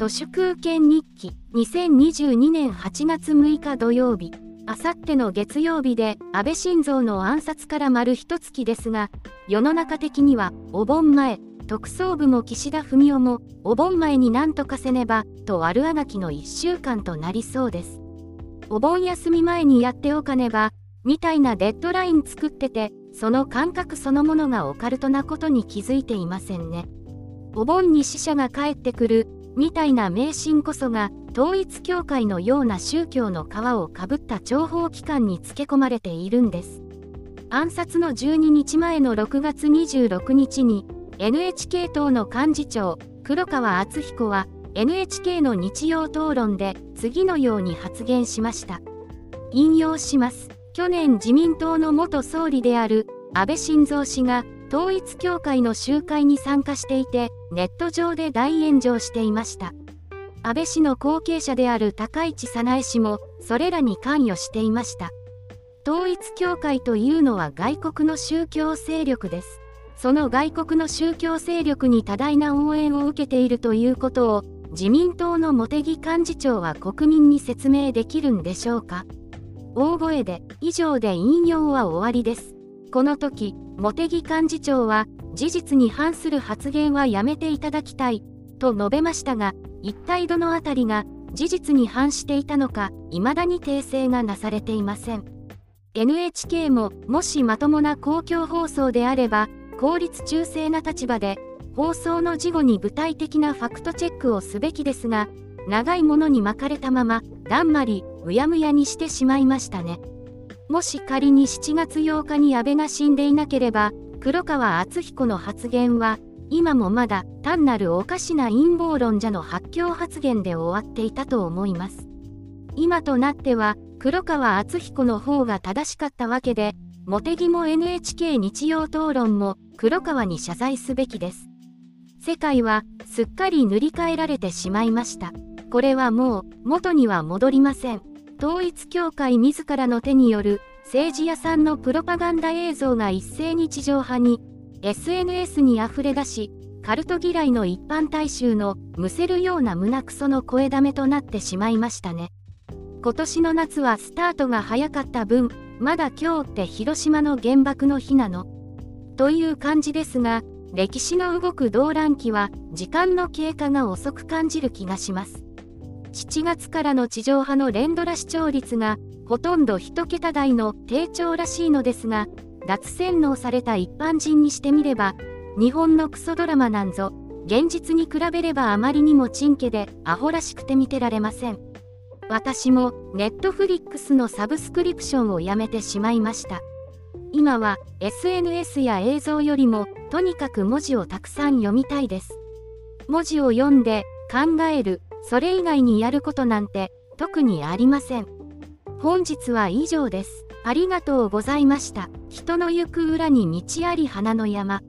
都市空権日記2022年8月6日土曜日。あさっての月曜日で安倍晋三の暗殺から丸一月ですが世の中的にはお盆前特捜部も岸田文雄もお盆前に何とかせねばと悪あがきの1週間となりそうです。お盆休み前にやっておかねばみたいなデッドライン作っててその感覚そのものがオカルトなことに気づいていませんね。お盆に死者が帰ってくるみたいな迷信こそが統一教会のような宗教の皮をかぶった情報機関につけ込まれているんです。暗殺の12日前の6月26日に NHK 党の幹事長黒川敦彦は NHK の日曜討論で次のように発言しました。引用します。去年自民党の元総理である安倍晋三氏が統一教会の集会に参加していてネット上で大炎上していました。安倍氏の後継者である高市早苗氏もそれらに関与していました。統一教会というのは外国の宗教勢力です。その外国の宗教勢力に多大な応援を受けているということを自民党の茂木幹事長は国民に説明できるんでしょうか。大声で以上で引用は終わりです。この時茂木幹事長は事実に反する発言はやめていただきたいと述べましたが一体どのあたりが事実に反していたのか未だに訂正がなされていません NHK ももしまともな公共放送であれば効率中正な立場で放送の事後に具体的なファクトチェックをすべきですが長いものに巻かれたままだんまりうやむやにしてしまいましたね。もし仮に7月8日に安倍が死んでいなければ、黒川敦彦の発言は、今もまだ単なるおかしな陰謀論者の発狂発言で終わっていたと思います。今となっては、黒川敦彦の方が正しかったわけで、茂木も NHK 日曜討論も黒川に謝罪すべきです。世界はすっかり塗り替えられてしまいました。これはもう元には戻りません。統一教会自らの手による政治屋さんのプロパガンダ映像が一斉に地上波に SNS にあふれ出しカルト嫌いの一般大衆のむせるような胸くその声だめとなってしまいましたね。今年の夏はスタートが早かった分まだ今日って広島の原爆の日なの。という感じですが歴史の動く動乱期は時間の経過が遅く感じる気がします。7月からの地上波の連ドラ視聴率がほとんど1桁台の低調らしいのですが脱洗脳された一般人にしてみれば日本のクソドラマなんぞ現実に比べればあまりにもちんけでアホらしくて見てられません。私もネットフリックスのサブスクリプションをやめてしまいました。今は SNS や映像よりもとにかく文字をたくさん読みたいです。文字を読んで考える。それ以外にやることなんて特にありません。本日は以上です。ありがとうございました。人の行く裏に道あり花の山。